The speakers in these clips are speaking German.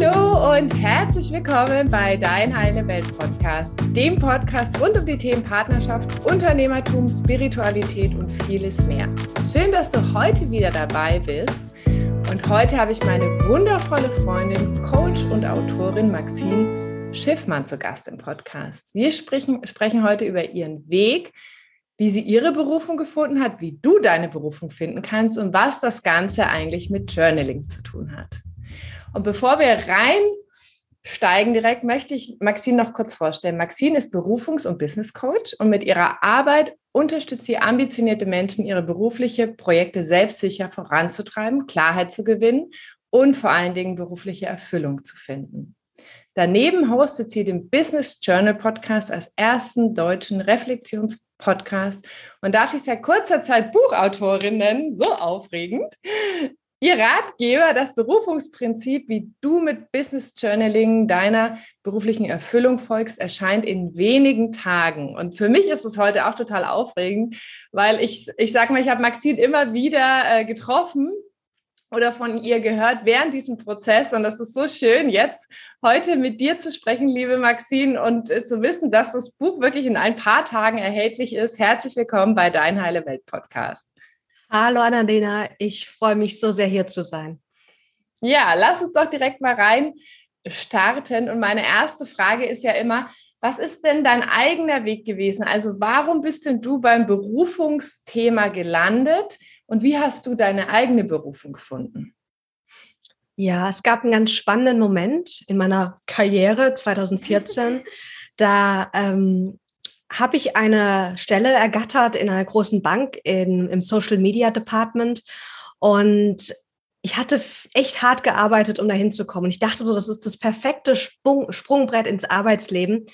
Hallo und herzlich willkommen bei Dein Heile Welt Podcast, dem Podcast rund um die Themen Partnerschaft, Unternehmertum, Spiritualität und vieles mehr. Schön, dass du heute wieder dabei bist. Und heute habe ich meine wundervolle Freundin, Coach und Autorin Maxine Schiffmann zu Gast im Podcast. Wir sprechen, sprechen heute über ihren Weg, wie sie ihre Berufung gefunden hat, wie du deine Berufung finden kannst und was das Ganze eigentlich mit Journaling zu tun hat. Und bevor wir reinsteigen direkt, möchte ich Maxine noch kurz vorstellen. Maxine ist Berufungs- und Business Coach und mit ihrer Arbeit unterstützt sie ambitionierte Menschen, ihre berufliche Projekte selbstsicher voranzutreiben, Klarheit zu gewinnen und vor allen Dingen berufliche Erfüllung zu finden. Daneben hostet sie den Business Journal Podcast als ersten deutschen Reflexionspodcast und darf sich seit kurzer Zeit Buchautorin nennen. So aufregend. Ihr Ratgeber, das Berufungsprinzip, wie du mit Business Journaling deiner beruflichen Erfüllung folgst, erscheint in wenigen Tagen. Und für mich ist es heute auch total aufregend, weil ich, ich sage mal, ich habe Maxine immer wieder äh, getroffen oder von ihr gehört während diesem Prozess. Und das ist so schön, jetzt heute mit dir zu sprechen, liebe Maxine, und äh, zu wissen, dass das Buch wirklich in ein paar Tagen erhältlich ist. Herzlich willkommen bei Dein Heile Welt Podcast. Hallo Annalena, ich freue mich so sehr hier zu sein. Ja, lass uns doch direkt mal rein starten. Und meine erste Frage ist ja immer, was ist denn dein eigener Weg gewesen? Also warum bist denn du beim Berufungsthema gelandet und wie hast du deine eigene Berufung gefunden? Ja, es gab einen ganz spannenden Moment in meiner Karriere 2014. da ähm, habe ich eine Stelle ergattert in einer großen Bank in, im Social Media Department und ich hatte echt hart gearbeitet, um da hinzukommen. Ich dachte so, das ist das perfekte Sprung, Sprungbrett ins Arbeitsleben,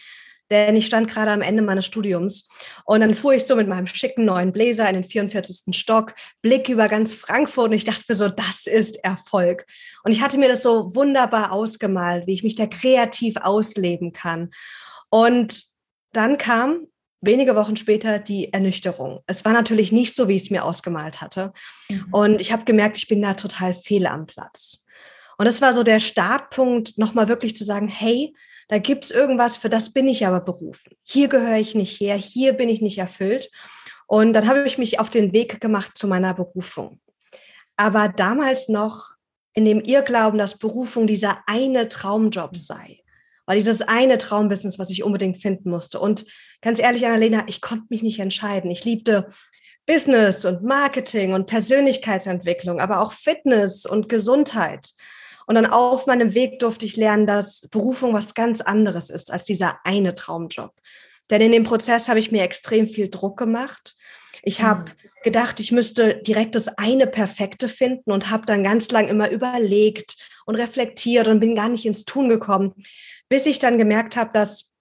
denn ich stand gerade am Ende meines Studiums. Und dann fuhr ich so mit meinem schicken neuen Bläser in den 44. Stock, Blick über ganz Frankfurt und ich dachte mir so, das ist Erfolg. Und ich hatte mir das so wunderbar ausgemalt, wie ich mich da kreativ ausleben kann. Und dann kam wenige Wochen später die Ernüchterung. Es war natürlich nicht so, wie ich es mir ausgemalt hatte. Mhm. Und ich habe gemerkt, ich bin da total fehl am Platz. Und das war so der Startpunkt, nochmal wirklich zu sagen, hey, da gibt es irgendwas, für das bin ich aber berufen. Hier gehöre ich nicht her, hier bin ich nicht erfüllt. Und dann habe ich mich auf den Weg gemacht zu meiner Berufung. Aber damals noch in dem Irrglauben, dass Berufung dieser eine Traumjob mhm. sei war dieses eine Traumbusiness, was ich unbedingt finden musste. Und ganz ehrlich, Annalena, ich konnte mich nicht entscheiden. Ich liebte Business und Marketing und Persönlichkeitsentwicklung, aber auch Fitness und Gesundheit. Und dann auf meinem Weg durfte ich lernen, dass Berufung was ganz anderes ist als dieser eine Traumjob. Denn in dem Prozess habe ich mir extrem viel Druck gemacht. Ich habe mhm. gedacht, ich müsste direkt das eine Perfekte finden und habe dann ganz lang immer überlegt und reflektiert und bin gar nicht ins Tun gekommen, bis ich dann gemerkt habe, dass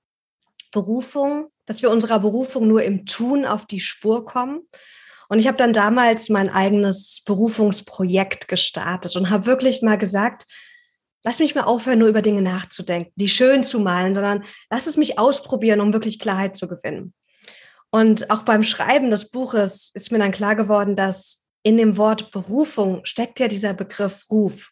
Berufung, dass wir unserer Berufung nur im Tun auf die Spur kommen. Und ich habe dann damals mein eigenes Berufungsprojekt gestartet und habe wirklich mal gesagt, lass mich mal aufhören, nur über Dinge nachzudenken, die schön zu malen, sondern lass es mich ausprobieren, um wirklich Klarheit zu gewinnen. Und auch beim Schreiben des Buches ist mir dann klar geworden, dass in dem Wort Berufung steckt ja dieser Begriff Ruf.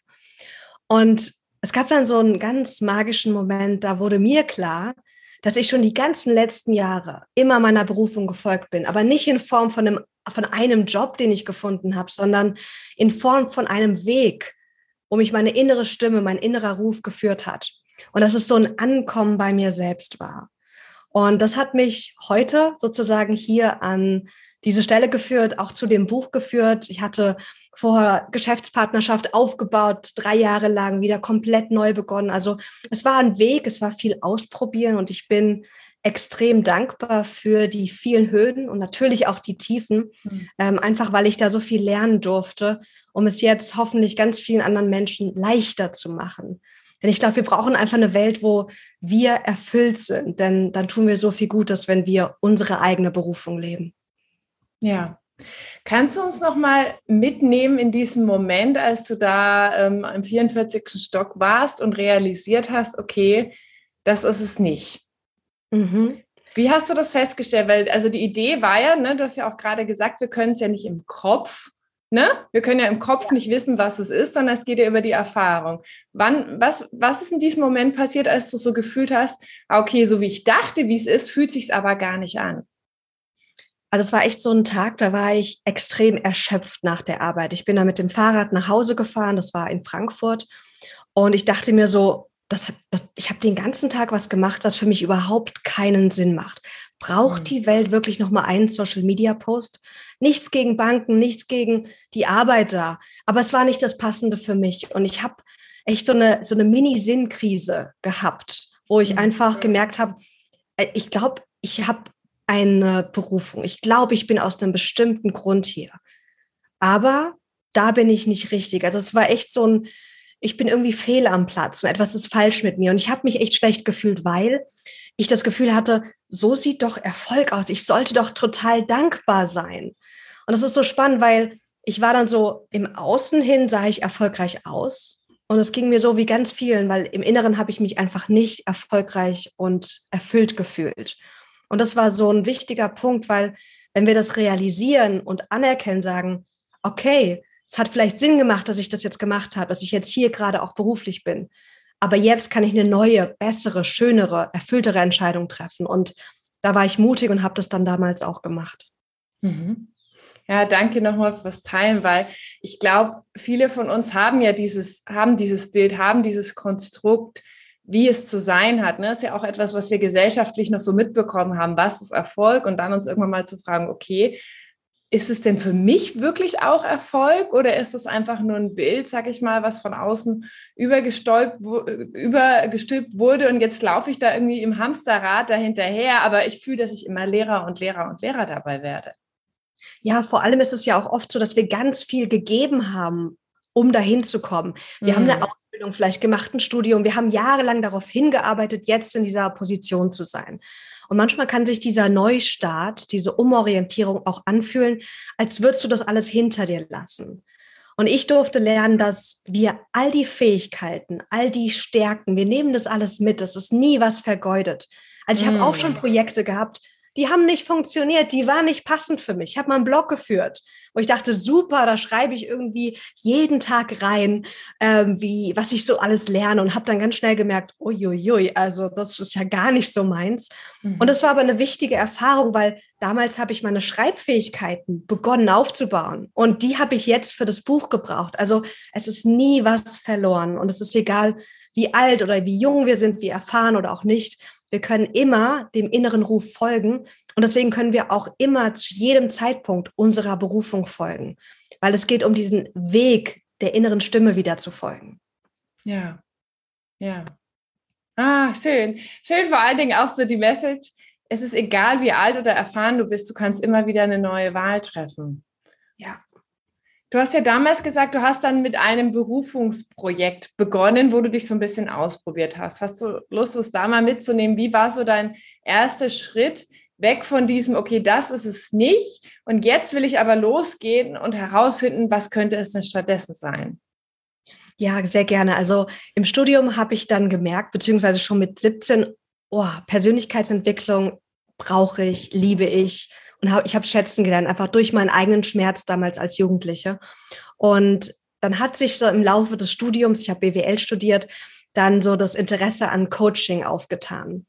Und es gab dann so einen ganz magischen Moment, da wurde mir klar, dass ich schon die ganzen letzten Jahre immer meiner Berufung gefolgt bin, aber nicht in Form von einem, von einem Job, den ich gefunden habe, sondern in Form von einem Weg, wo mich meine innere Stimme, mein innerer Ruf geführt hat. Und dass es so ein Ankommen bei mir selbst war. Und das hat mich heute sozusagen hier an diese Stelle geführt, auch zu dem Buch geführt. Ich hatte vorher Geschäftspartnerschaft aufgebaut, drei Jahre lang wieder komplett neu begonnen. Also es war ein Weg, es war viel ausprobieren und ich bin extrem dankbar für die vielen Höhen und natürlich auch die Tiefen, mhm. ähm, einfach weil ich da so viel lernen durfte, um es jetzt hoffentlich ganz vielen anderen Menschen leichter zu machen. Denn ich glaube, wir brauchen einfach eine Welt, wo wir erfüllt sind, denn dann tun wir so viel Gutes, wenn wir unsere eigene Berufung leben. Ja. Kannst du uns noch mal mitnehmen in diesem Moment, als du da ähm, im 44. Stock warst und realisiert hast, okay, das ist es nicht. Mhm. Wie hast du das festgestellt? Weil also die Idee war ja, ne, du hast ja auch gerade gesagt, wir können es ja nicht im Kopf ne? Wir können ja im Kopf nicht wissen, was es ist, sondern es geht ja über die Erfahrung. Wann, was, was ist in diesem Moment passiert, als du so gefühlt hast, ah, okay, so wie ich dachte, wie es ist, fühlt sich aber gar nicht an? Also es war echt so ein Tag, da war ich extrem erschöpft nach der Arbeit. Ich bin da mit dem Fahrrad nach Hause gefahren, das war in Frankfurt. Und ich dachte mir so, das, das, ich habe den ganzen Tag was gemacht, was für mich überhaupt keinen Sinn macht. Braucht mhm. die Welt wirklich noch mal einen Social Media Post? Nichts gegen Banken, nichts gegen die Arbeiter, aber es war nicht das Passende für mich und ich habe echt so eine so eine Mini Sinnkrise gehabt, wo ich mhm. einfach gemerkt habe, äh, ich glaube, ich habe eine Berufung. Ich glaube, ich bin aus einem bestimmten Grund hier. Aber da bin ich nicht richtig. Also es war echt so ein, ich bin irgendwie fehl am Platz und etwas ist falsch mit mir. Und ich habe mich echt schlecht gefühlt, weil ich das Gefühl hatte, so sieht doch Erfolg aus. Ich sollte doch total dankbar sein. Und das ist so spannend, weil ich war dann so im Außen hin, sah ich erfolgreich aus. Und es ging mir so wie ganz vielen, weil im Inneren habe ich mich einfach nicht erfolgreich und erfüllt gefühlt. Und das war so ein wichtiger Punkt, weil wenn wir das realisieren und anerkennen, sagen, okay, es hat vielleicht Sinn gemacht, dass ich das jetzt gemacht habe, dass ich jetzt hier gerade auch beruflich bin. Aber jetzt kann ich eine neue, bessere, schönere, erfülltere Entscheidung treffen. Und da war ich mutig und habe das dann damals auch gemacht. Mhm. Ja, danke nochmal fürs Teilen, weil ich glaube, viele von uns haben ja dieses, haben dieses Bild, haben dieses Konstrukt, wie es zu sein hat. Ne? Das ist ja auch etwas, was wir gesellschaftlich noch so mitbekommen haben. Was ist Erfolg? Und dann uns irgendwann mal zu fragen, okay, ist es denn für mich wirklich auch Erfolg oder ist es einfach nur ein Bild, sag ich mal, was von außen übergestülpt, übergestülpt wurde und jetzt laufe ich da irgendwie im Hamsterrad dahinterher, aber ich fühle, dass ich immer Lehrer und Lehrer und Lehrer dabei werde. Ja, vor allem ist es ja auch oft so, dass wir ganz viel gegeben haben, um dahin zu kommen. Wir mhm. haben eine Ausbildung vielleicht gemacht, ein Studium. Wir haben jahrelang darauf hingearbeitet, jetzt in dieser Position zu sein. Und manchmal kann sich dieser Neustart, diese Umorientierung auch anfühlen, als würdest du das alles hinter dir lassen. Und ich durfte lernen, dass wir all die Fähigkeiten, all die Stärken, wir nehmen das alles mit. Das ist nie was vergeudet. Also ich mm. habe auch schon mm. Projekte gehabt, die haben nicht funktioniert, die waren nicht passend für mich. Ich habe mal einen Blog geführt, wo ich dachte, super, da schreibe ich irgendwie jeden Tag rein, ähm, wie, was ich so alles lerne und habe dann ganz schnell gemerkt, uiuiui, also das ist ja gar nicht so meins. Mhm. Und das war aber eine wichtige Erfahrung, weil damals habe ich meine Schreibfähigkeiten begonnen aufzubauen und die habe ich jetzt für das Buch gebraucht. Also es ist nie was verloren und es ist egal, wie alt oder wie jung wir sind, wie erfahren oder auch nicht. Wir können immer dem inneren Ruf folgen und deswegen können wir auch immer zu jedem Zeitpunkt unserer Berufung folgen, weil es geht um diesen Weg der inneren Stimme wieder zu folgen. Ja, ja. Ah, schön. Schön vor allen Dingen auch so die Message, es ist egal, wie alt oder erfahren du bist, du kannst immer wieder eine neue Wahl treffen. Ja. Du hast ja damals gesagt, du hast dann mit einem Berufungsprojekt begonnen, wo du dich so ein bisschen ausprobiert hast. Hast du Lust, uns da mal mitzunehmen? Wie war so dein erster Schritt weg von diesem, okay, das ist es nicht und jetzt will ich aber losgehen und herausfinden, was könnte es denn stattdessen sein? Ja, sehr gerne. Also im Studium habe ich dann gemerkt, beziehungsweise schon mit 17, oh, Persönlichkeitsentwicklung brauche ich, liebe ich, und hab, ich habe schätzen gelernt, einfach durch meinen eigenen Schmerz damals als Jugendliche. Und dann hat sich so im Laufe des Studiums, ich habe BWL studiert, dann so das Interesse an Coaching aufgetan.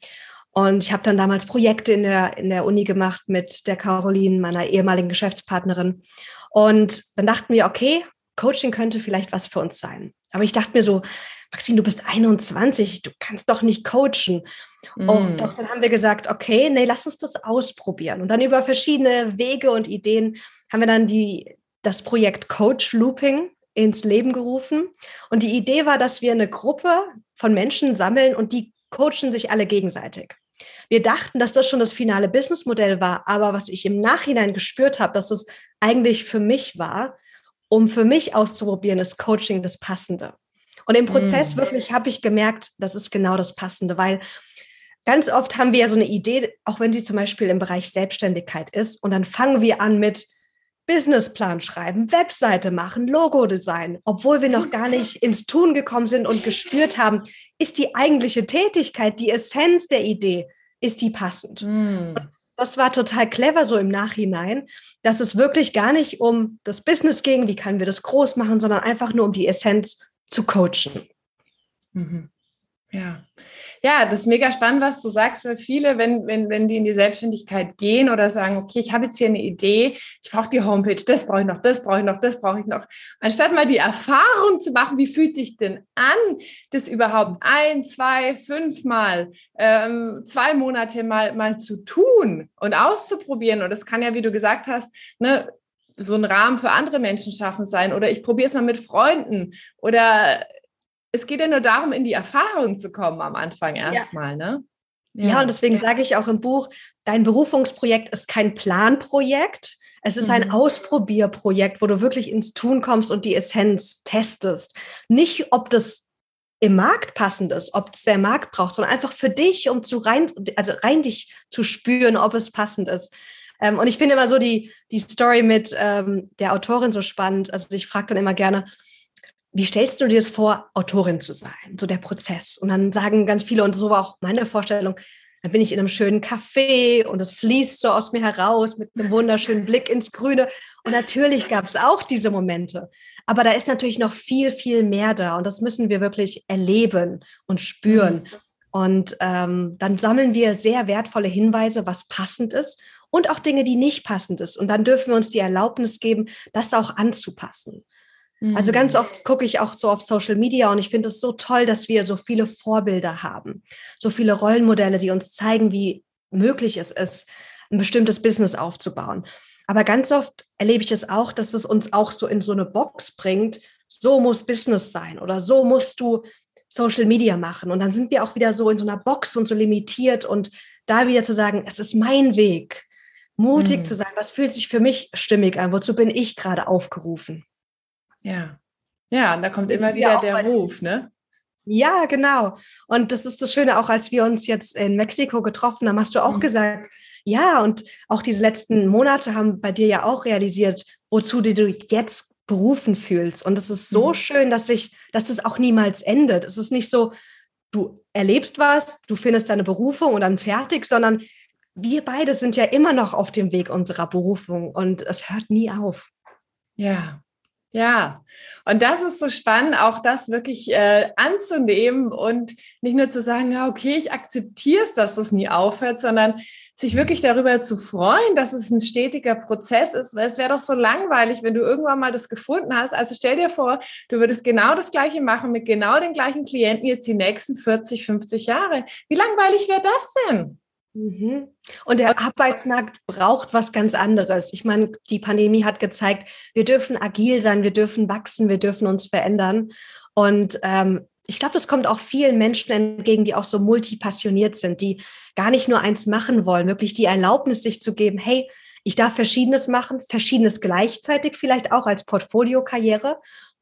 Und ich habe dann damals Projekte in der, in der Uni gemacht mit der Caroline, meiner ehemaligen Geschäftspartnerin. Und dann dachten wir, okay, Coaching könnte vielleicht was für uns sein. Aber ich dachte mir so, Maxine, du bist 21, du kannst doch nicht coachen. Mm. Und doch dann haben wir gesagt, okay, nee, lass uns das ausprobieren. Und dann über verschiedene Wege und Ideen haben wir dann die, das Projekt Coach Looping ins Leben gerufen. Und die Idee war, dass wir eine Gruppe von Menschen sammeln und die coachen sich alle gegenseitig. Wir dachten, dass das schon das finale Businessmodell war, aber was ich im Nachhinein gespürt habe, dass es eigentlich für mich war, um für mich auszuprobieren, ist Coaching das Passende. Und im Prozess mhm. wirklich habe ich gemerkt, das ist genau das Passende, weil ganz oft haben wir ja so eine Idee, auch wenn sie zum Beispiel im Bereich Selbstständigkeit ist, und dann fangen wir an mit Businessplan schreiben, Webseite machen, Logo-Design, obwohl wir noch gar nicht ins Tun gekommen sind und gespürt haben, ist die eigentliche Tätigkeit, die Essenz der Idee ist die passend? Mm. Das war total clever so im Nachhinein, dass es wirklich gar nicht um das Business ging, wie können wir das groß machen, sondern einfach nur um die Essenz zu coachen. Mhm. Ja. Ja, das ist mega spannend, was du sagst, weil viele, wenn, wenn, wenn die in die Selbstständigkeit gehen oder sagen, okay, ich habe jetzt hier eine Idee, ich brauche die Homepage, das brauche ich noch, das brauche ich noch, das brauche ich noch. Anstatt mal die Erfahrung zu machen, wie fühlt sich denn an, das überhaupt ein, zwei, fünfmal, ähm, zwei Monate mal, mal zu tun und auszuprobieren. Und das kann ja, wie du gesagt hast, ne, so ein Rahmen für andere Menschen schaffen sein oder ich probiere es mal mit Freunden oder es geht ja nur darum, in die Erfahrung zu kommen am Anfang erstmal, ja. ne? Ja. ja, und deswegen sage ich auch im Buch, dein Berufungsprojekt ist kein Planprojekt, es ist mhm. ein Ausprobierprojekt, wo du wirklich ins Tun kommst und die Essenz testest. Nicht, ob das im Markt passend ist, ob es der Markt braucht, sondern einfach für dich, um zu rein, also rein dich zu spüren, ob es passend ist. Ähm, und ich finde immer so die, die Story mit ähm, der Autorin so spannend. Also ich frage dann immer gerne, wie stellst du dir das vor, Autorin zu sein? So der Prozess. Und dann sagen ganz viele, und so war auch meine Vorstellung, dann bin ich in einem schönen Café und es fließt so aus mir heraus mit einem wunderschönen Blick ins Grüne. Und natürlich gab es auch diese Momente. Aber da ist natürlich noch viel, viel mehr da. Und das müssen wir wirklich erleben und spüren. Mhm. Und ähm, dann sammeln wir sehr wertvolle Hinweise, was passend ist und auch Dinge, die nicht passend ist. Und dann dürfen wir uns die Erlaubnis geben, das auch anzupassen. Also ganz mhm. oft gucke ich auch so auf Social Media und ich finde es so toll, dass wir so viele Vorbilder haben, so viele Rollenmodelle, die uns zeigen, wie möglich es ist, ein bestimmtes Business aufzubauen. Aber ganz oft erlebe ich es auch, dass es uns auch so in so eine Box bringt, so muss Business sein oder so musst du Social Media machen. Und dann sind wir auch wieder so in so einer Box und so limitiert und da wieder zu sagen, es ist mein Weg, mutig mhm. zu sein, was fühlt sich für mich stimmig an, wozu bin ich gerade aufgerufen. Ja. Ja, und da kommt immer wieder der Ruf, ne? Ja, genau. Und das ist das Schöne, auch als wir uns jetzt in Mexiko getroffen haben, hast du auch mhm. gesagt, ja, und auch diese letzten Monate haben bei dir ja auch realisiert, wozu du jetzt berufen fühlst. Und es ist so mhm. schön, dass sich, dass das auch niemals endet. Es ist nicht so, du erlebst was, du findest deine Berufung und dann fertig, sondern wir beide sind ja immer noch auf dem Weg unserer Berufung und es hört nie auf. Ja, ja, und das ist so spannend, auch das wirklich äh, anzunehmen und nicht nur zu sagen, ja, okay, ich akzeptiere es, dass das nie aufhört, sondern sich wirklich darüber zu freuen, dass es ein stetiger Prozess ist, weil es wäre doch so langweilig, wenn du irgendwann mal das gefunden hast. Also stell dir vor, du würdest genau das Gleiche machen mit genau den gleichen Klienten jetzt die nächsten 40, 50 Jahre. Wie langweilig wäre das denn? Mhm. Und der Arbeitsmarkt braucht was ganz anderes. Ich meine, die Pandemie hat gezeigt, wir dürfen agil sein, wir dürfen wachsen, wir dürfen uns verändern. Und ähm, ich glaube, es kommt auch vielen Menschen entgegen, die auch so multipassioniert sind, die gar nicht nur eins machen wollen, wirklich die Erlaubnis sich zu geben, hey, ich darf Verschiedenes machen, Verschiedenes gleichzeitig vielleicht auch als Portfoliokarriere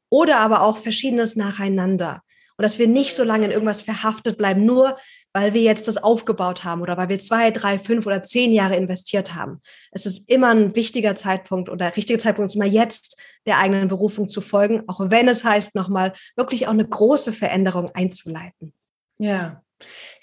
oder aber auch Verschiedenes nacheinander. Und dass wir nicht so lange in irgendwas verhaftet bleiben, nur weil wir jetzt das aufgebaut haben oder weil wir zwei, drei, fünf oder zehn Jahre investiert haben. Es ist immer ein wichtiger Zeitpunkt oder der richtige Zeitpunkt ist immer jetzt, der eigenen Berufung zu folgen, auch wenn es heißt, nochmal wirklich auch eine große Veränderung einzuleiten. Ja,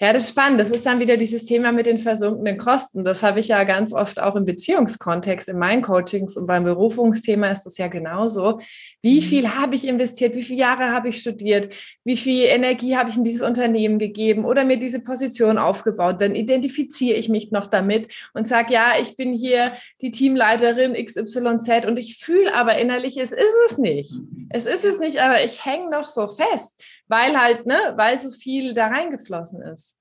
ja, das ist spannend. Das ist dann wieder dieses Thema mit den versunkenen Kosten. Das habe ich ja ganz oft auch im Beziehungskontext, in meinen Coachings und beim Berufungsthema ist das ja genauso. Wie mhm. viel habe ich investiert? Wie viele Jahre habe ich studiert? Wie viel Energie habe ich in dieses Unternehmen gegeben oder mir diese Position aufgebaut? Dann identifiziere ich mich noch damit und sage, ja, ich bin hier die Teamleiterin XYZ und ich fühle aber innerlich, es ist es nicht. Es ist es nicht, aber ich hänge noch so fest weil halt, ne, weil so viel da reingeflossen ist.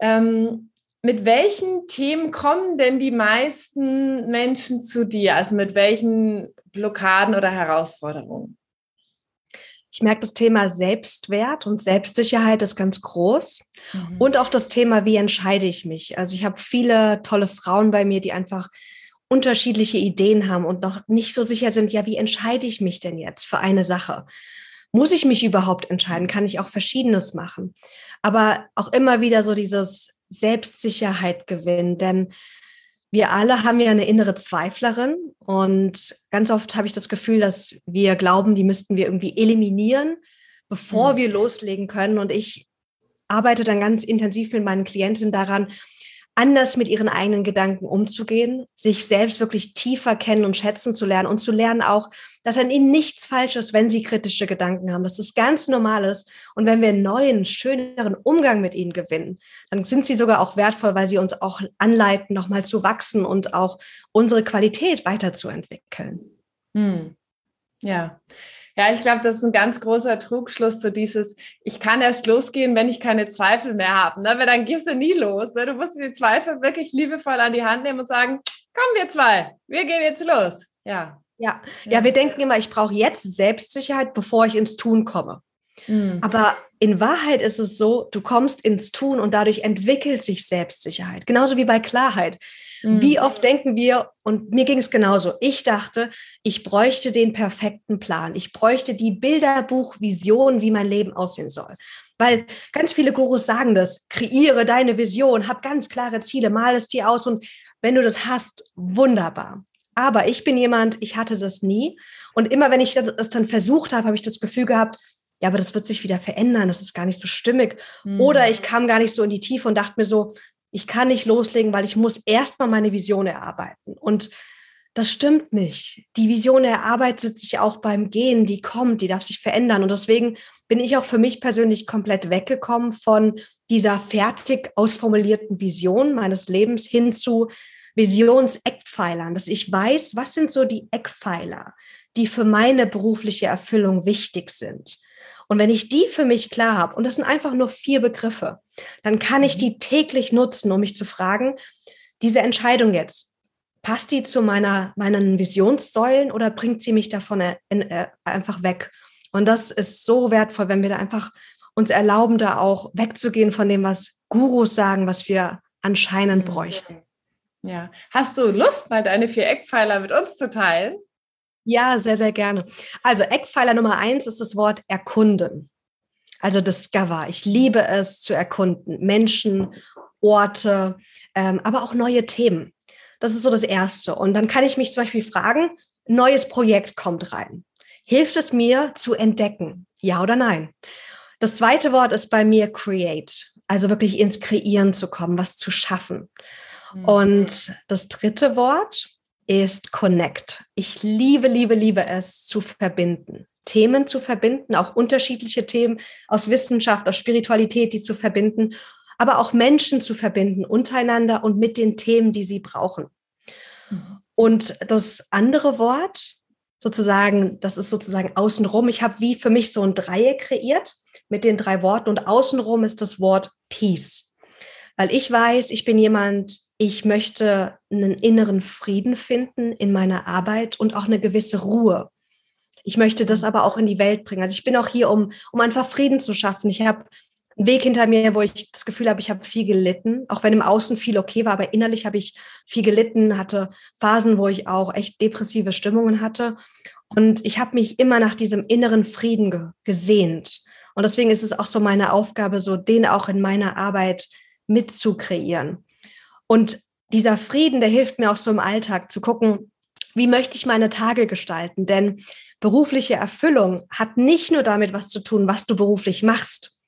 Ähm, mit welchen Themen kommen denn die meisten Menschen zu dir? Also mit welchen Blockaden oder Herausforderungen? Ich merke, das Thema Selbstwert und Selbstsicherheit ist ganz groß. Mhm. Und auch das Thema, wie entscheide ich mich? Also ich habe viele tolle Frauen bei mir, die einfach unterschiedliche Ideen haben und noch nicht so sicher sind, ja, wie entscheide ich mich denn jetzt für eine Sache? Muss ich mich überhaupt entscheiden? Kann ich auch Verschiedenes machen? Aber auch immer wieder so dieses Selbstsicherheit gewinnen, denn wir alle haben ja eine innere Zweiflerin und ganz oft habe ich das Gefühl, dass wir glauben, die müssten wir irgendwie eliminieren, bevor mhm. wir loslegen können. Und ich arbeite dann ganz intensiv mit meinen Klientinnen daran, anders mit ihren eigenen Gedanken umzugehen, sich selbst wirklich tiefer kennen und schätzen zu lernen und zu lernen auch, dass an ihnen nichts falsch ist, wenn sie kritische Gedanken haben, dass das ganz normal ist. Und wenn wir einen neuen, schöneren Umgang mit ihnen gewinnen, dann sind sie sogar auch wertvoll, weil sie uns auch anleiten, nochmal zu wachsen und auch unsere Qualität weiterzuentwickeln. Hm. Ja. Ja, ich glaube, das ist ein ganz großer Trugschluss, so dieses, ich kann erst losgehen, wenn ich keine Zweifel mehr habe. Ne? Weil dann gehst du nie los. Ne? Du musst die Zweifel wirklich liebevoll an die Hand nehmen und sagen, komm, wir zwei, wir gehen jetzt los. Ja. Ja, ja, wir denken immer, ich brauche jetzt Selbstsicherheit, bevor ich ins Tun komme. Mhm. Aber in Wahrheit ist es so, du kommst ins Tun und dadurch entwickelt sich Selbstsicherheit. Genauso wie bei Klarheit. Mhm. Wie oft denken wir, und mir ging es genauso, ich dachte, ich bräuchte den perfekten Plan. Ich bräuchte die Bilderbuchvision, wie mein Leben aussehen soll. Weil ganz viele Gurus sagen das, kreiere deine Vision, hab ganz klare Ziele, mal es dir aus und wenn du das hast, wunderbar. Aber ich bin jemand, ich hatte das nie. Und immer wenn ich das dann versucht habe, habe ich das Gefühl gehabt, ja, aber das wird sich wieder verändern, das ist gar nicht so stimmig. Mhm. Oder ich kam gar nicht so in die Tiefe und dachte mir so, ich kann nicht loslegen, weil ich muss erstmal meine Vision erarbeiten. Und das stimmt nicht. Die Vision erarbeitet sich auch beim Gehen, die kommt, die darf sich verändern. Und deswegen bin ich auch für mich persönlich komplett weggekommen von dieser fertig ausformulierten Vision meines Lebens hin zu Visionseckpfeilern, dass ich weiß, was sind so die Eckpfeiler, die für meine berufliche Erfüllung wichtig sind. Und wenn ich die für mich klar habe, und das sind einfach nur vier Begriffe, dann kann ich mhm. die täglich nutzen, um mich zu fragen, diese Entscheidung jetzt, passt die zu meiner, meinen Visionssäulen oder bringt sie mich davon äh, äh, einfach weg? Und das ist so wertvoll, wenn wir da einfach uns erlauben, da auch wegzugehen von dem, was Gurus sagen, was wir anscheinend mhm. bräuchten. Ja. Hast du Lust, mal deine vier Eckpfeiler mit uns zu teilen? Ja, sehr, sehr gerne. Also Eckpfeiler Nummer eins ist das Wort erkunden. Also discover. Ich liebe es zu erkunden. Menschen, Orte, ähm, aber auch neue Themen. Das ist so das Erste. Und dann kann ich mich zum Beispiel fragen, neues Projekt kommt rein. Hilft es mir zu entdecken? Ja oder nein? Das zweite Wort ist bei mir create. Also wirklich ins Kreieren zu kommen, was zu schaffen. Mhm. Und das dritte Wort ist Connect. Ich liebe, liebe, liebe es zu verbinden. Themen zu verbinden, auch unterschiedliche Themen aus Wissenschaft, aus Spiritualität, die zu verbinden, aber auch Menschen zu verbinden untereinander und mit den Themen, die sie brauchen. Mhm. Und das andere Wort, sozusagen, das ist sozusagen außenrum. Ich habe wie für mich so ein Dreieck kreiert mit den drei Worten und außenrum ist das Wort Peace. Weil ich weiß, ich bin jemand, ich möchte einen inneren Frieden finden in meiner Arbeit und auch eine gewisse Ruhe. Ich möchte das aber auch in die Welt bringen. Also ich bin auch hier, um, um einfach Frieden zu schaffen. Ich habe einen Weg hinter mir, wo ich das Gefühl habe, ich habe viel gelitten, auch wenn im Außen viel okay war, aber innerlich habe ich viel gelitten, hatte Phasen, wo ich auch echt depressive Stimmungen hatte. Und ich habe mich immer nach diesem inneren Frieden ge gesehnt. Und deswegen ist es auch so meine Aufgabe, so den auch in meiner Arbeit mitzukreieren. Und dieser Frieden, der hilft mir auch so im Alltag zu gucken, wie möchte ich meine Tage gestalten? Denn berufliche Erfüllung hat nicht nur damit was zu tun, was du beruflich machst,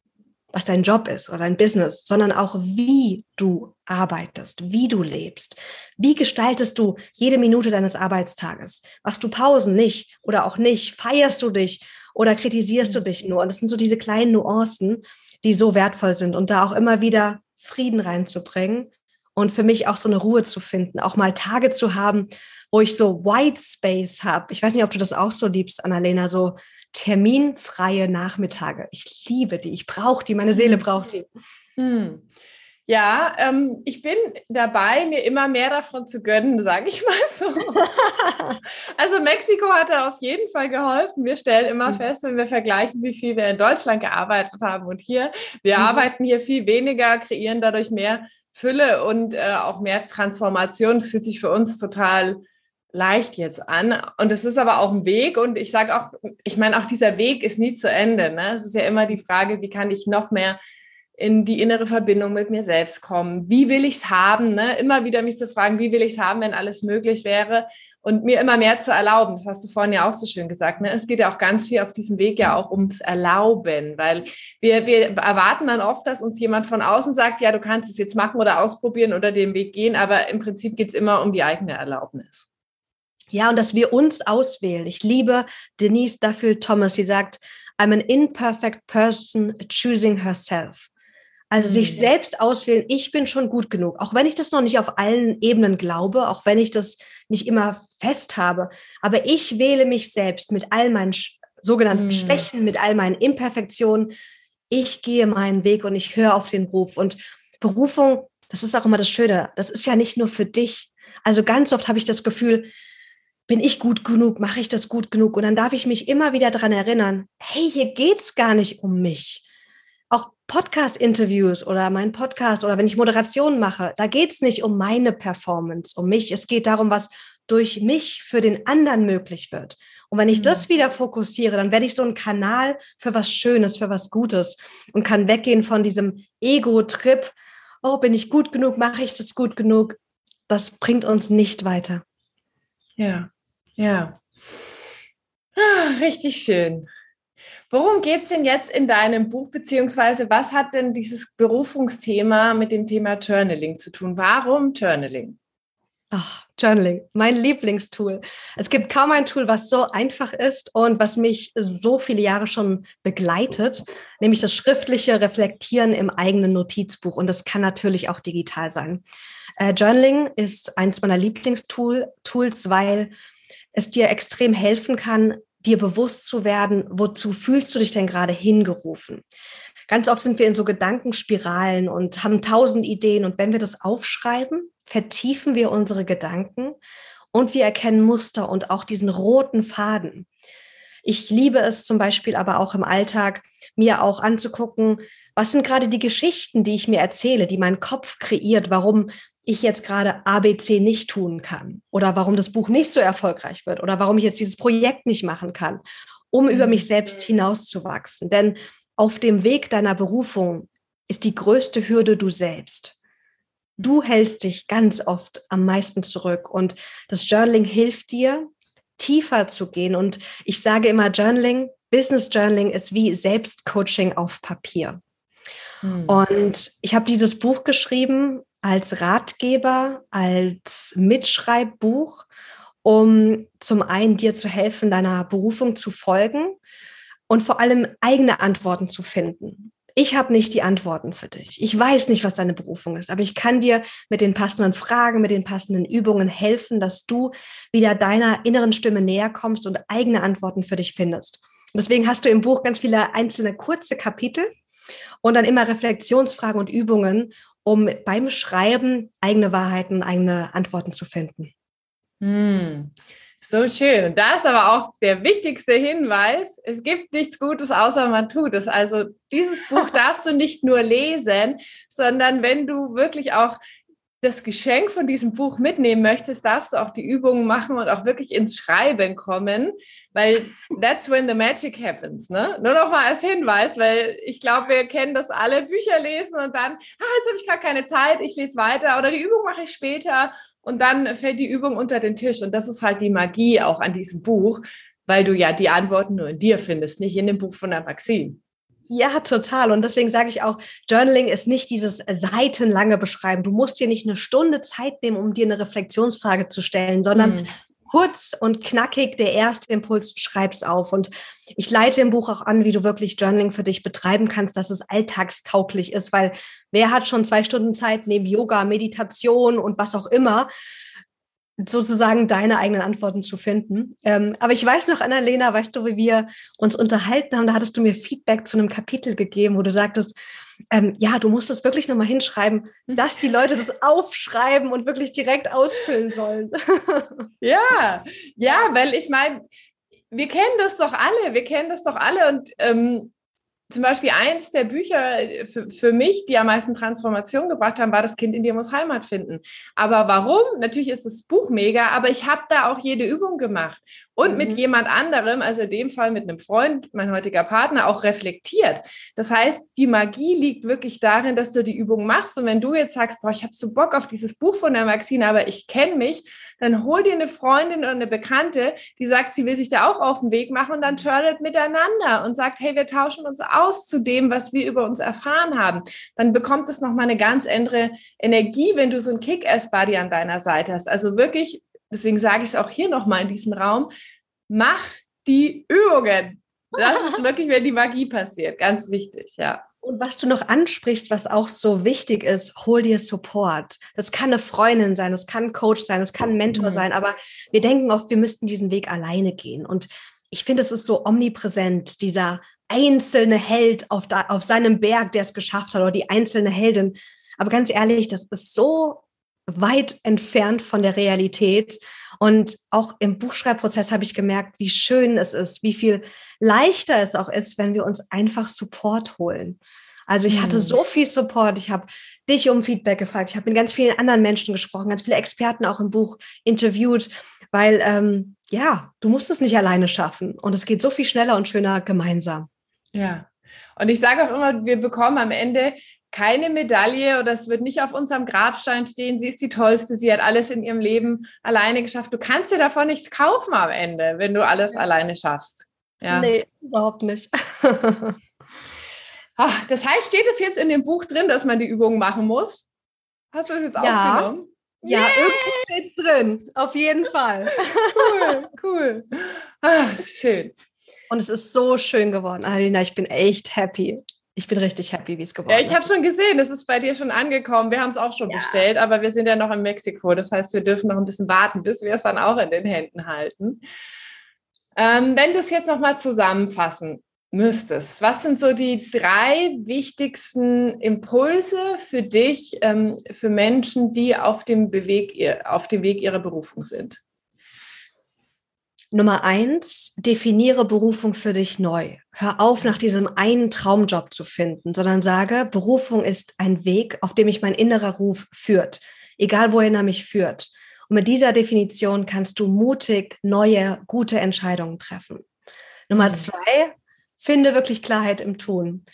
was dein Job ist oder dein Business, sondern auch wie du arbeitest, wie du lebst. Wie gestaltest du jede Minute deines Arbeitstages? Machst du Pausen nicht oder auch nicht? Feierst du dich oder kritisierst du dich nur? Und das sind so diese kleinen Nuancen, die so wertvoll sind und da auch immer wieder Frieden reinzubringen und für mich auch so eine Ruhe zu finden, auch mal Tage zu haben, wo ich so White Space habe. Ich weiß nicht, ob du das auch so liebst, Annalena, so terminfreie Nachmittage. Ich liebe die, ich brauche die, meine Seele braucht die. Hm. Ja, ähm, ich bin dabei, mir immer mehr davon zu gönnen, sage ich mal so. also Mexiko hat da auf jeden Fall geholfen. Wir stellen immer mhm. fest, wenn wir vergleichen, wie viel wir in Deutschland gearbeitet haben und hier, wir mhm. arbeiten hier viel weniger, kreieren dadurch mehr Fülle und äh, auch mehr Transformation. Es fühlt sich für uns total leicht jetzt an. Und es ist aber auch ein Weg. Und ich sage auch, ich meine, auch dieser Weg ist nie zu Ende. Ne? Es ist ja immer die Frage, wie kann ich noch mehr in die innere Verbindung mit mir selbst kommen. Wie will ich es haben? Ne? Immer wieder mich zu fragen, wie will ich es haben, wenn alles möglich wäre? Und mir immer mehr zu erlauben. Das hast du vorhin ja auch so schön gesagt. Ne? Es geht ja auch ganz viel auf diesem Weg ja auch ums Erlauben, weil wir, wir erwarten dann oft, dass uns jemand von außen sagt, ja, du kannst es jetzt machen oder ausprobieren oder den Weg gehen. Aber im Prinzip geht es immer um die eigene Erlaubnis. Ja, und dass wir uns auswählen. Ich liebe Denise Duffield Thomas, sie sagt, I'm an imperfect person choosing herself. Also mhm. sich selbst auswählen, ich bin schon gut genug, auch wenn ich das noch nicht auf allen Ebenen glaube, auch wenn ich das nicht immer fest habe. Aber ich wähle mich selbst mit all meinen sogenannten mhm. Schwächen, mit all meinen Imperfektionen. Ich gehe meinen Weg und ich höre auf den Ruf. Und Berufung, das ist auch immer das Schöne, das ist ja nicht nur für dich. Also ganz oft habe ich das Gefühl, bin ich gut genug, mache ich das gut genug? Und dann darf ich mich immer wieder daran erinnern, hey, hier geht es gar nicht um mich. Podcast-Interviews oder mein Podcast oder wenn ich Moderationen mache, da geht es nicht um meine Performance, um mich. Es geht darum, was durch mich für den anderen möglich wird. Und wenn ich mhm. das wieder fokussiere, dann werde ich so ein Kanal für was Schönes, für was Gutes und kann weggehen von diesem Ego-Trip. Oh, bin ich gut genug? Mache ich das gut genug? Das bringt uns nicht weiter. Ja, ja. Ah, richtig schön. Worum geht es denn jetzt in deinem Buch, beziehungsweise was hat denn dieses Berufungsthema mit dem Thema Journaling zu tun? Warum Journaling? Ach, Journaling, mein Lieblingstool. Es gibt kaum ein Tool, was so einfach ist und was mich so viele Jahre schon begleitet, nämlich das schriftliche Reflektieren im eigenen Notizbuch. Und das kann natürlich auch digital sein. Äh, Journaling ist eins meiner Lieblingstools, weil es dir extrem helfen kann, dir bewusst zu werden, wozu fühlst du dich denn gerade hingerufen? Ganz oft sind wir in so Gedankenspiralen und haben tausend Ideen. Und wenn wir das aufschreiben, vertiefen wir unsere Gedanken und wir erkennen Muster und auch diesen roten Faden. Ich liebe es zum Beispiel aber auch im Alltag, mir auch anzugucken, was sind gerade die Geschichten, die ich mir erzähle, die mein Kopf kreiert, warum ich jetzt gerade ABC nicht tun kann oder warum das Buch nicht so erfolgreich wird oder warum ich jetzt dieses Projekt nicht machen kann, um über mich selbst mhm. hinauszuwachsen. Denn auf dem Weg deiner Berufung ist die größte Hürde du selbst. Du hältst dich ganz oft am meisten zurück und das Journaling hilft dir, tiefer zu gehen. Und ich sage immer, Journaling, Business Journaling ist wie Selbstcoaching auf Papier. Hm. Und ich habe dieses Buch geschrieben als Ratgeber, als Mitschreibbuch, um zum einen dir zu helfen, deiner Berufung zu folgen und vor allem eigene Antworten zu finden. Ich habe nicht die Antworten für dich. Ich weiß nicht, was deine Berufung ist, aber ich kann dir mit den passenden Fragen, mit den passenden Übungen helfen, dass du wieder deiner inneren Stimme näher kommst und eigene Antworten für dich findest. Und deswegen hast du im Buch ganz viele einzelne kurze Kapitel und dann immer Reflexionsfragen und Übungen, um beim Schreiben eigene Wahrheiten, eigene Antworten zu finden. Hm. So schön. Und da ist aber auch der wichtigste Hinweis, es gibt nichts Gutes, außer man tut es. Also dieses Buch darfst du nicht nur lesen, sondern wenn du wirklich auch das Geschenk von diesem Buch mitnehmen möchtest, darfst du auch die Übungen machen und auch wirklich ins Schreiben kommen, weil that's when the magic happens. Ne? Nur noch mal als Hinweis, weil ich glaube, wir kennen das alle, Bücher lesen und dann, ah, jetzt habe ich gerade keine Zeit, ich lese weiter oder die Übung mache ich später und dann fällt die Übung unter den Tisch und das ist halt die Magie auch an diesem Buch, weil du ja die Antworten nur in dir findest, nicht in dem Buch von der Maxine. Ja, total. Und deswegen sage ich auch, Journaling ist nicht dieses seitenlange Beschreiben. Du musst dir nicht eine Stunde Zeit nehmen, um dir eine Reflexionsfrage zu stellen, sondern mhm. kurz und knackig der erste Impuls, schreib's auf. Und ich leite im Buch auch an, wie du wirklich Journaling für dich betreiben kannst, dass es alltagstauglich ist, weil wer hat schon zwei Stunden Zeit neben Yoga, Meditation und was auch immer, sozusagen deine eigenen Antworten zu finden. Ähm, aber ich weiß noch, Annalena, weißt du, wie wir uns unterhalten haben, da hattest du mir Feedback zu einem Kapitel gegeben, wo du sagtest, ähm, ja, du musst es wirklich nochmal hinschreiben, dass die Leute das aufschreiben und wirklich direkt ausfüllen sollen. ja, ja, weil ich meine, wir kennen das doch alle, wir kennen das doch alle und ähm, zum Beispiel eins der Bücher äh, für, für mich, die am meisten Transformation gebracht haben, war Das Kind in dir muss Heimat finden. Aber warum? Natürlich ist das Buch mega, aber ich habe da auch jede Übung gemacht und mhm. mit jemand anderem, also in dem Fall mit einem Freund, mein heutiger Partner, auch reflektiert. Das heißt, die Magie liegt wirklich darin, dass du die Übung machst. Und wenn du jetzt sagst, boah, ich habe so Bock auf dieses Buch von der Maxine, aber ich kenne mich, dann hol dir eine Freundin oder eine Bekannte, die sagt, sie will sich da auch auf den Weg machen und dann turnet miteinander und sagt, hey, wir tauschen uns aus zu dem, was wir über uns erfahren haben. Dann bekommt es nochmal eine ganz andere Energie, wenn du so ein Kick-Ass-Buddy an deiner Seite hast. Also wirklich deswegen sage ich es auch hier nochmal in diesem Raum, mach die Übungen. Das ist wirklich, wenn die Magie passiert. Ganz wichtig, ja. Und was du noch ansprichst, was auch so wichtig ist, hol dir Support. Das kann eine Freundin sein, das kann ein Coach sein, das kann ein Mentor mhm. sein, aber wir denken oft, wir müssten diesen Weg alleine gehen. Und ich finde, es ist so omnipräsent, dieser einzelne Held auf, da, auf seinem Berg, der es geschafft hat, oder die einzelne Heldin. Aber ganz ehrlich, das ist so weit entfernt von der Realität. Und auch im Buchschreibprozess habe ich gemerkt, wie schön es ist, wie viel leichter es auch ist, wenn wir uns einfach Support holen. Also ich hatte hm. so viel Support. Ich habe dich um Feedback gefragt. Ich habe mit ganz vielen anderen Menschen gesprochen, ganz viele Experten auch im Buch interviewt, weil ähm, ja, du musst es nicht alleine schaffen. Und es geht so viel schneller und schöner gemeinsam. Ja. Und ich sage auch immer, wir bekommen am Ende keine Medaille oder es wird nicht auf unserem Grabstein stehen, sie ist die Tollste, sie hat alles in ihrem Leben alleine geschafft. Du kannst dir davon nichts kaufen am Ende, wenn du alles alleine schaffst. Ja. Nee, überhaupt nicht. Ach, das heißt, steht es jetzt in dem Buch drin, dass man die Übungen machen muss? Hast du das jetzt ja. aufgenommen? Ja, yeah. irgendwo steht es drin, auf jeden Fall. cool, cool. Ach, schön. Und es ist so schön geworden, Alina. Ich bin echt happy ich bin richtig happy, wie es geworden ist. Ja, ich habe schon gesehen, es ist bei dir schon angekommen. Wir haben es auch schon ja. bestellt, aber wir sind ja noch in Mexiko. Das heißt, wir dürfen noch ein bisschen warten, bis wir es dann auch in den Händen halten. Ähm, wenn du es jetzt nochmal zusammenfassen müsstest, was sind so die drei wichtigsten Impulse für dich, ähm, für Menschen, die auf dem, Beweg, auf dem Weg ihrer Berufung sind? Nummer eins, definiere Berufung für dich neu. Hör auf, nach diesem einen Traumjob zu finden, sondern sage, Berufung ist ein Weg, auf dem mich mein innerer Ruf führt, egal wohin er mich führt. Und mit dieser Definition kannst du mutig neue, gute Entscheidungen treffen. Nummer mhm. zwei, finde wirklich Klarheit im Tun.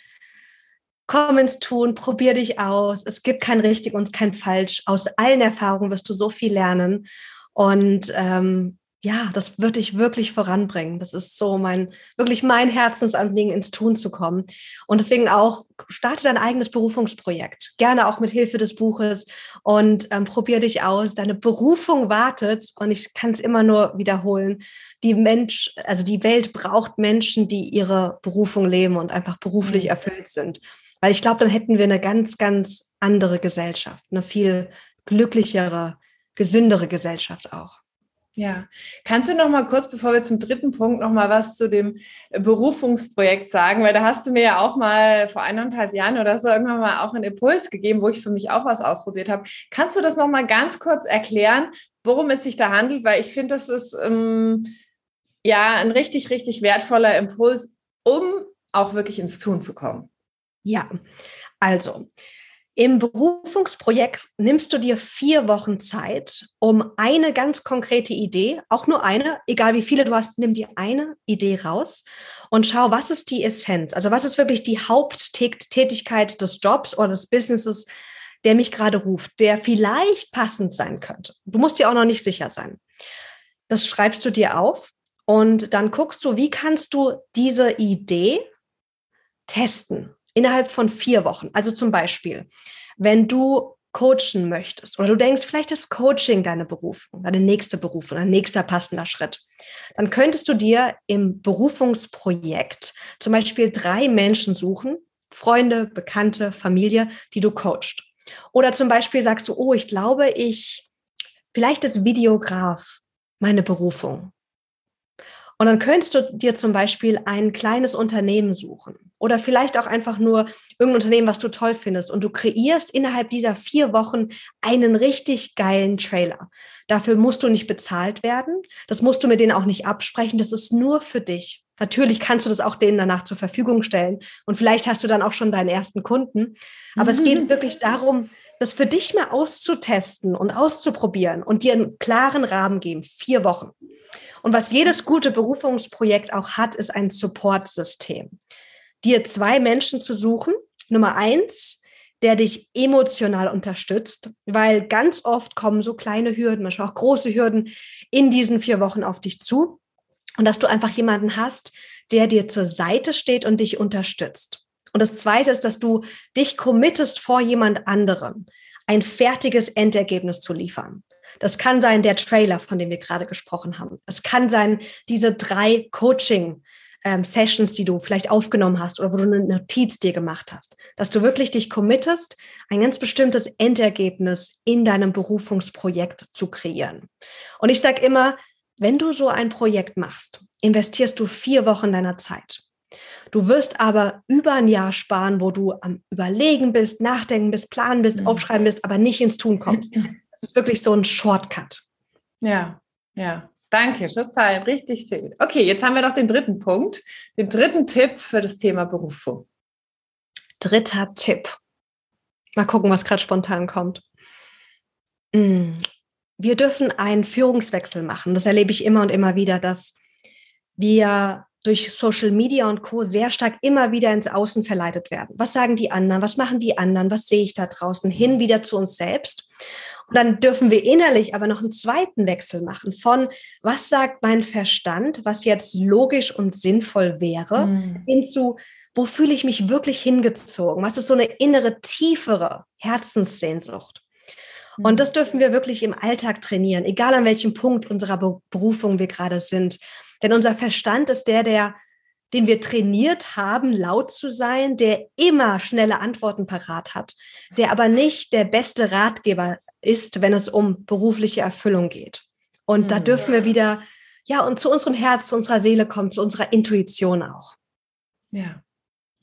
Komm ins Tun, probier dich aus. Es gibt kein richtig und kein falsch. Aus allen Erfahrungen wirst du so viel lernen. Und ähm, ja, das würde ich wirklich voranbringen. Das ist so mein, wirklich mein Herzensanliegen, ins Tun zu kommen. Und deswegen auch, starte dein eigenes Berufungsprojekt. Gerne auch mit Hilfe des Buches und ähm, probier dich aus. Deine Berufung wartet und ich kann es immer nur wiederholen. Die Mensch, also die Welt braucht Menschen, die ihre Berufung leben und einfach beruflich mhm. erfüllt sind. Weil ich glaube, dann hätten wir eine ganz, ganz andere Gesellschaft, eine viel glücklichere, gesündere Gesellschaft auch. Ja, kannst du noch mal kurz, bevor wir zum dritten Punkt, noch mal was zu dem Berufungsprojekt sagen? Weil da hast du mir ja auch mal vor eineinhalb Jahren oder so irgendwann mal auch einen Impuls gegeben, wo ich für mich auch was ausprobiert habe. Kannst du das noch mal ganz kurz erklären, worum es sich da handelt? Weil ich finde, das ist ähm, ja ein richtig, richtig wertvoller Impuls, um auch wirklich ins Tun zu kommen. Ja, also im Berufungsprojekt nimmst du dir vier Wochen Zeit, um eine ganz konkrete Idee, auch nur eine, egal wie viele du hast, nimm dir eine Idee raus und schau, was ist die Essenz? Also was ist wirklich die Haupttätigkeit des Jobs oder des Businesses, der mich gerade ruft, der vielleicht passend sein könnte. Du musst dir auch noch nicht sicher sein. Das schreibst du dir auf und dann guckst du, wie kannst du diese Idee testen innerhalb von vier Wochen. Also zum Beispiel, wenn du coachen möchtest oder du denkst, vielleicht ist Coaching deine Berufung, deine nächste Berufung, dein nächster passender Schritt, dann könntest du dir im Berufungsprojekt zum Beispiel drei Menschen suchen, Freunde, Bekannte, Familie, die du coachst. Oder zum Beispiel sagst du, oh, ich glaube, ich, vielleicht ist Videograf meine Berufung. Und dann könntest du dir zum Beispiel ein kleines Unternehmen suchen oder vielleicht auch einfach nur irgendein Unternehmen, was du toll findest. Und du kreierst innerhalb dieser vier Wochen einen richtig geilen Trailer. Dafür musst du nicht bezahlt werden. Das musst du mit denen auch nicht absprechen. Das ist nur für dich. Natürlich kannst du das auch denen danach zur Verfügung stellen. Und vielleicht hast du dann auch schon deinen ersten Kunden. Aber mhm. es geht wirklich darum, das für dich mal auszutesten und auszuprobieren und dir einen klaren Rahmen geben. Vier Wochen. Und was jedes gute Berufungsprojekt auch hat, ist ein Supportsystem. Dir zwei Menschen zu suchen. Nummer eins, der dich emotional unterstützt, weil ganz oft kommen so kleine Hürden, manchmal auch große Hürden in diesen vier Wochen auf dich zu. Und dass du einfach jemanden hast, der dir zur Seite steht und dich unterstützt. Und das Zweite ist, dass du dich committest vor jemand anderem, ein fertiges Endergebnis zu liefern. Das kann sein der Trailer, von dem wir gerade gesprochen haben. Es kann sein diese drei Coaching ähm, Sessions, die du vielleicht aufgenommen hast oder wo du eine Notiz dir gemacht hast, dass du wirklich dich committest, ein ganz bestimmtes Endergebnis in deinem Berufungsprojekt zu kreieren. Und ich sage immer, wenn du so ein Projekt machst, investierst du vier Wochen deiner Zeit. Du wirst aber über ein Jahr sparen, wo du am Überlegen bist, nachdenken bist, planen bist, mhm. aufschreiben bist, aber nicht ins Tun kommst. Das ist wirklich so ein Shortcut. Ja, ja. Danke Teilen. Richtig schön. Okay, jetzt haben wir noch den dritten Punkt, den dritten Tipp für das Thema Berufung. Dritter Tipp. Mal gucken, was gerade spontan kommt. Mm. Wir dürfen einen Führungswechsel machen. Das erlebe ich immer und immer wieder, dass wir durch Social Media und Co. sehr stark immer wieder ins Außen verleitet werden. Was sagen die anderen? Was machen die anderen? Was sehe ich da draußen? Hin wieder zu uns selbst. Und dann dürfen wir innerlich aber noch einen zweiten Wechsel machen von, was sagt mein Verstand, was jetzt logisch und sinnvoll wäre, mhm. hinzu, wo fühle ich mich wirklich hingezogen? Was ist so eine innere, tiefere Herzenssehnsucht? Und hm. das dürfen wir wirklich im Alltag trainieren, egal an welchem Punkt unserer Berufung wir gerade sind. Denn unser Verstand ist der, der, den wir trainiert haben, laut zu sein, der immer schnelle Antworten parat hat, der aber nicht der beste Ratgeber ist, wenn es um berufliche Erfüllung geht. Und mhm. da dürfen wir wieder, ja, und zu unserem Herz, zu unserer Seele kommen, zu unserer Intuition auch. Ja,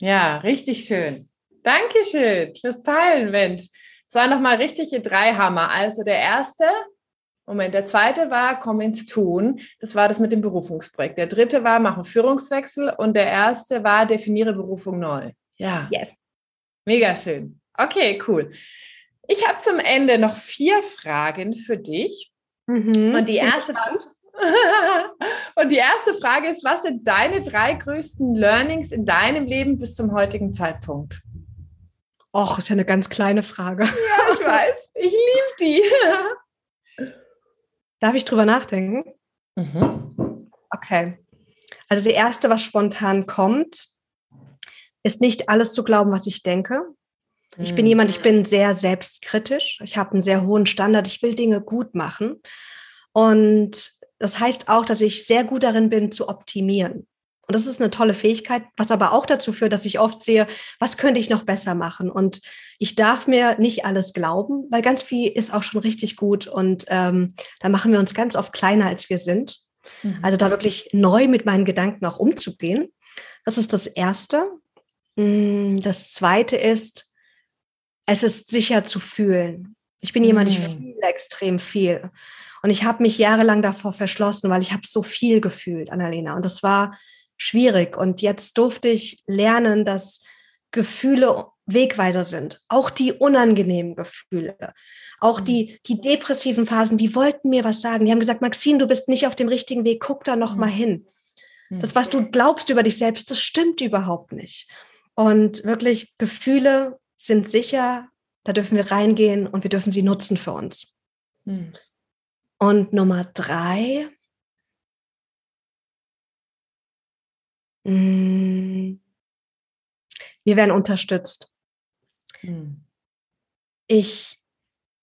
ja, richtig schön. Dankeschön fürs Teilen, Mensch. Es waren nochmal richtige drei Hammer. Also der erste, Moment, der zweite war, komm ins Tun. Das war das mit dem Berufungsprojekt. Der dritte war, mach einen Führungswechsel. Und der erste war, definiere Berufung neu. Ja. Yes. Mega schön. Okay, cool. Ich habe zum Ende noch vier Fragen für dich. Mhm. Und die erste Und die erste Frage ist, was sind deine drei größten Learnings in deinem Leben bis zum heutigen Zeitpunkt? Och, ist ja eine ganz kleine Frage. Ja, ich weiß. Ich liebe die. Darf ich drüber nachdenken? Mhm. Okay. Also die erste, was spontan kommt, ist nicht alles zu glauben, was ich denke. Ich bin mhm. jemand, ich bin sehr selbstkritisch. Ich habe einen sehr hohen Standard. Ich will Dinge gut machen. Und das heißt auch, dass ich sehr gut darin bin, zu optimieren. Und das ist eine tolle Fähigkeit, was aber auch dazu führt, dass ich oft sehe, was könnte ich noch besser machen? Und ich darf mir nicht alles glauben, weil ganz viel ist auch schon richtig gut. Und ähm, da machen wir uns ganz oft kleiner, als wir sind. Mhm. Also da wirklich neu mit meinen Gedanken auch umzugehen. Das ist das Erste. Mm, das Zweite ist, es ist sicher zu fühlen. Ich bin jemand, ich mhm. fühle extrem viel. Und ich habe mich jahrelang davor verschlossen, weil ich habe so viel gefühlt, Annalena. Und das war schwierig. Und jetzt durfte ich lernen, dass Gefühle Wegweiser sind. Auch die unangenehmen Gefühle. Auch die, mhm. die depressiven Phasen, die wollten mir was sagen. Die haben gesagt, Maxine, du bist nicht auf dem richtigen Weg, guck da noch mal mhm. hin. Mhm. Das, was du glaubst über dich selbst, das stimmt überhaupt nicht. Und wirklich, Gefühle sind sicher, da dürfen wir reingehen und wir dürfen sie nutzen für uns. Und Nummer drei, Wir werden unterstützt. Hm. Ich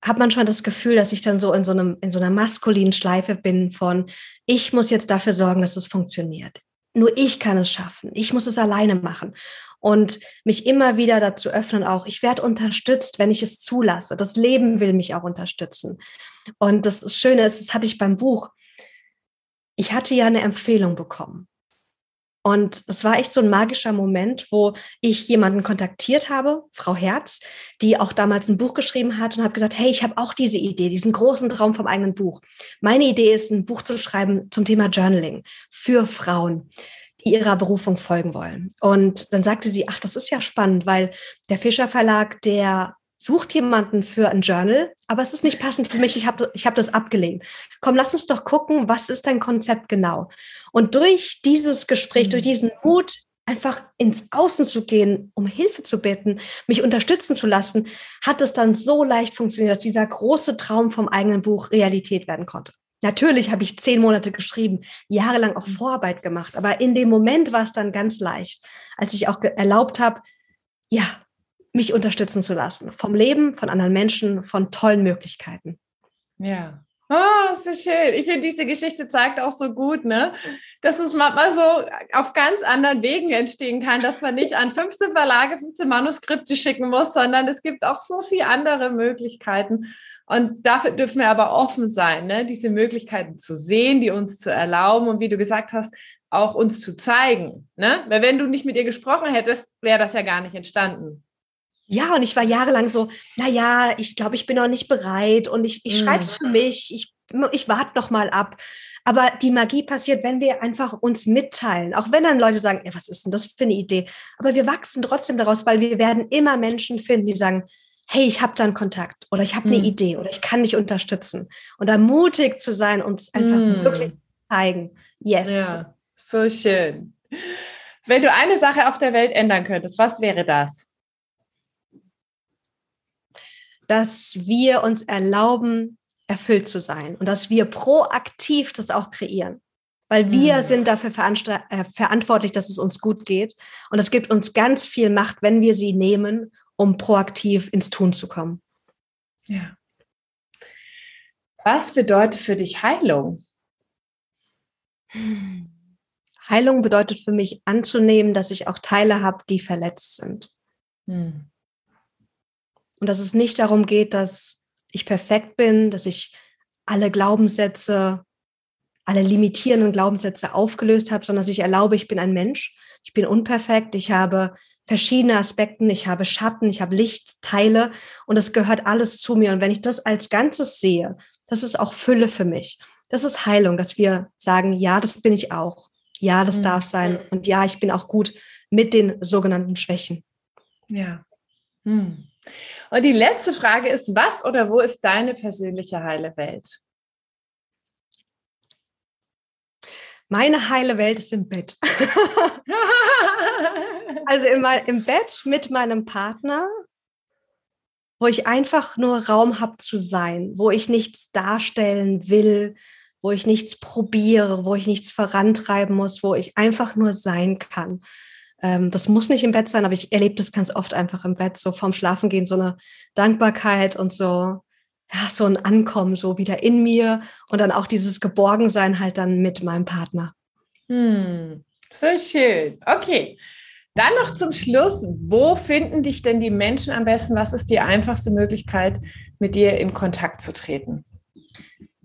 habe manchmal das Gefühl, dass ich dann so in so, einem, in so einer maskulinen Schleife bin von, ich muss jetzt dafür sorgen, dass es funktioniert. Nur ich kann es schaffen. Ich muss es alleine machen. Und mich immer wieder dazu öffnen, auch, ich werde unterstützt, wenn ich es zulasse. Das Leben will mich auch unterstützen. Und das Schöne ist, das hatte ich beim Buch. ich hatte ja eine Empfehlung bekommen. Und es war echt so ein magischer Moment, wo ich jemanden kontaktiert habe, Frau Herz, die auch damals ein Buch geschrieben hat und habe gesagt, hey, ich habe auch diese Idee, diesen großen Traum vom eigenen Buch. Meine Idee ist, ein Buch zu schreiben zum Thema Journaling für Frauen, die ihrer Berufung folgen wollen. Und dann sagte sie, ach, das ist ja spannend, weil der Fischer Verlag, der sucht jemanden für ein Journal, aber es ist nicht passend für mich, ich habe ich hab das abgelehnt. Komm, lass uns doch gucken, was ist dein Konzept genau? Und durch dieses Gespräch, durch mhm. diesen Mut, einfach ins Außen zu gehen, um Hilfe zu bitten, mich unterstützen zu lassen, hat es dann so leicht funktioniert, dass dieser große Traum vom eigenen Buch Realität werden konnte. Natürlich habe ich zehn Monate geschrieben, jahrelang auch mhm. Vorarbeit gemacht, aber in dem Moment war es dann ganz leicht, als ich auch erlaubt habe, ja, mich unterstützen zu lassen. Vom Leben, von anderen Menschen, von tollen Möglichkeiten. Ja. Oh, so schön. Ich finde, diese Geschichte zeigt auch so gut, ne? dass es manchmal so auf ganz anderen Wegen entstehen kann, dass man nicht an 15 Verlage 15 Manuskripte schicken muss, sondern es gibt auch so viele andere Möglichkeiten. Und dafür dürfen wir aber offen sein, ne? diese Möglichkeiten zu sehen, die uns zu erlauben und wie du gesagt hast, auch uns zu zeigen. Ne? Weil wenn du nicht mit ihr gesprochen hättest, wäre das ja gar nicht entstanden. Ja, und ich war jahrelang so, naja, ich glaube, ich bin noch nicht bereit und ich, ich schreibe es mhm. für mich, ich, ich warte noch mal ab. Aber die Magie passiert, wenn wir einfach uns mitteilen. Auch wenn dann Leute sagen, ja, was ist denn das für eine Idee? Aber wir wachsen trotzdem daraus, weil wir werden immer Menschen finden, die sagen, hey, ich habe da einen Kontakt oder ich habe eine mhm. Idee oder ich kann dich unterstützen. Und da mutig zu sein, uns einfach mhm. wirklich zeigen. Yes. Ja, so schön. Wenn du eine Sache auf der Welt ändern könntest, was wäre das? Dass wir uns erlauben, erfüllt zu sein und dass wir proaktiv das auch kreieren. Weil wir mhm. sind dafür äh, verantwortlich, dass es uns gut geht. Und es gibt uns ganz viel Macht, wenn wir sie nehmen, um proaktiv ins Tun zu kommen. Ja. Was bedeutet für dich Heilung? Heilung bedeutet für mich anzunehmen, dass ich auch Teile habe, die verletzt sind. Hm. Und dass es nicht darum geht, dass ich perfekt bin, dass ich alle Glaubenssätze, alle limitierenden Glaubenssätze aufgelöst habe, sondern dass ich erlaube, ich bin ein Mensch, ich bin unperfekt, ich habe verschiedene Aspekte, ich habe Schatten, ich habe Lichtteile und es gehört alles zu mir. Und wenn ich das als Ganzes sehe, das ist auch Fülle für mich. Das ist Heilung, dass wir sagen, ja, das bin ich auch. Ja, das mhm. darf sein. Und ja, ich bin auch gut mit den sogenannten Schwächen. Ja. Mhm. Und die letzte Frage ist, was oder wo ist deine persönliche heile Welt? Meine heile Welt ist im Bett. also im, im Bett mit meinem Partner, wo ich einfach nur Raum habe zu sein, wo ich nichts darstellen will, wo ich nichts probiere, wo ich nichts vorantreiben muss, wo ich einfach nur sein kann. Ähm, das muss nicht im Bett sein, aber ich erlebe das ganz oft einfach im Bett, so vorm Schlafengehen, so eine Dankbarkeit und so, ja, so ein Ankommen, so wieder in mir und dann auch dieses Geborgensein halt dann mit meinem Partner. Hm, so schön. Okay. Dann noch zum Schluss, wo finden dich denn die Menschen am besten? Was ist die einfachste Möglichkeit, mit dir in Kontakt zu treten?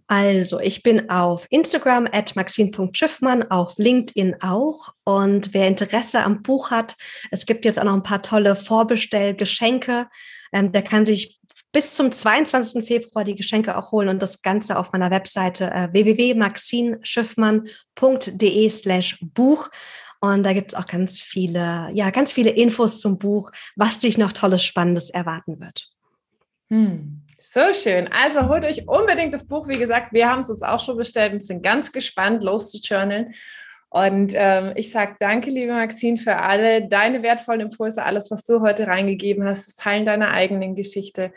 Also, ich bin auf Instagram at maxine.schiffmann, auf LinkedIn auch. Und wer Interesse am Buch hat, es gibt jetzt auch noch ein paar tolle Vorbestellgeschenke. Ähm, der kann sich bis zum 22. Februar die Geschenke auch holen und das Ganze auf meiner Webseite äh, www.maxinschiffmann.de slash Buch. Und da gibt es auch ganz viele, ja, ganz viele Infos zum Buch, was dich noch tolles, Spannendes erwarten wird. Hm. So schön. Also holt euch unbedingt das Buch. Wie gesagt, wir haben es uns auch schon bestellt und sind ganz gespannt, loszujournalen. Und ähm, ich sage danke, liebe Maxine, für alle deine wertvollen Impulse, alles, was du heute reingegeben hast, das Teilen deiner eigenen Geschichte,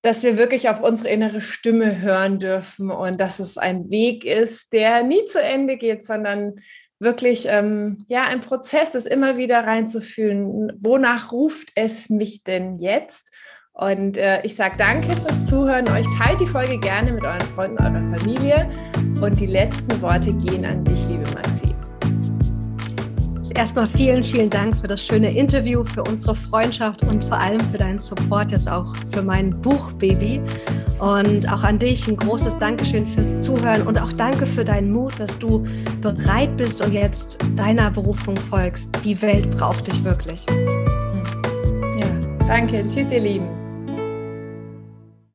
dass wir wirklich auf unsere innere Stimme hören dürfen und dass es ein Weg ist, der nie zu Ende geht, sondern wirklich ähm, ja ein Prozess ist, immer wieder reinzufühlen, wonach ruft es mich denn jetzt? Und äh, ich sage danke fürs Zuhören. Euch teilt die Folge gerne mit euren Freunden, eurer Familie. Und die letzten Worte gehen an dich, liebe Maxi. erstmal vielen, vielen Dank für das schöne Interview, für unsere Freundschaft und vor allem für deinen Support jetzt auch für mein Buchbaby. Und auch an dich ein großes Dankeschön fürs Zuhören und auch danke für deinen Mut, dass du bereit bist und jetzt deiner Berufung folgst. Die Welt braucht dich wirklich. Ja, danke. Tschüss, ihr Lieben.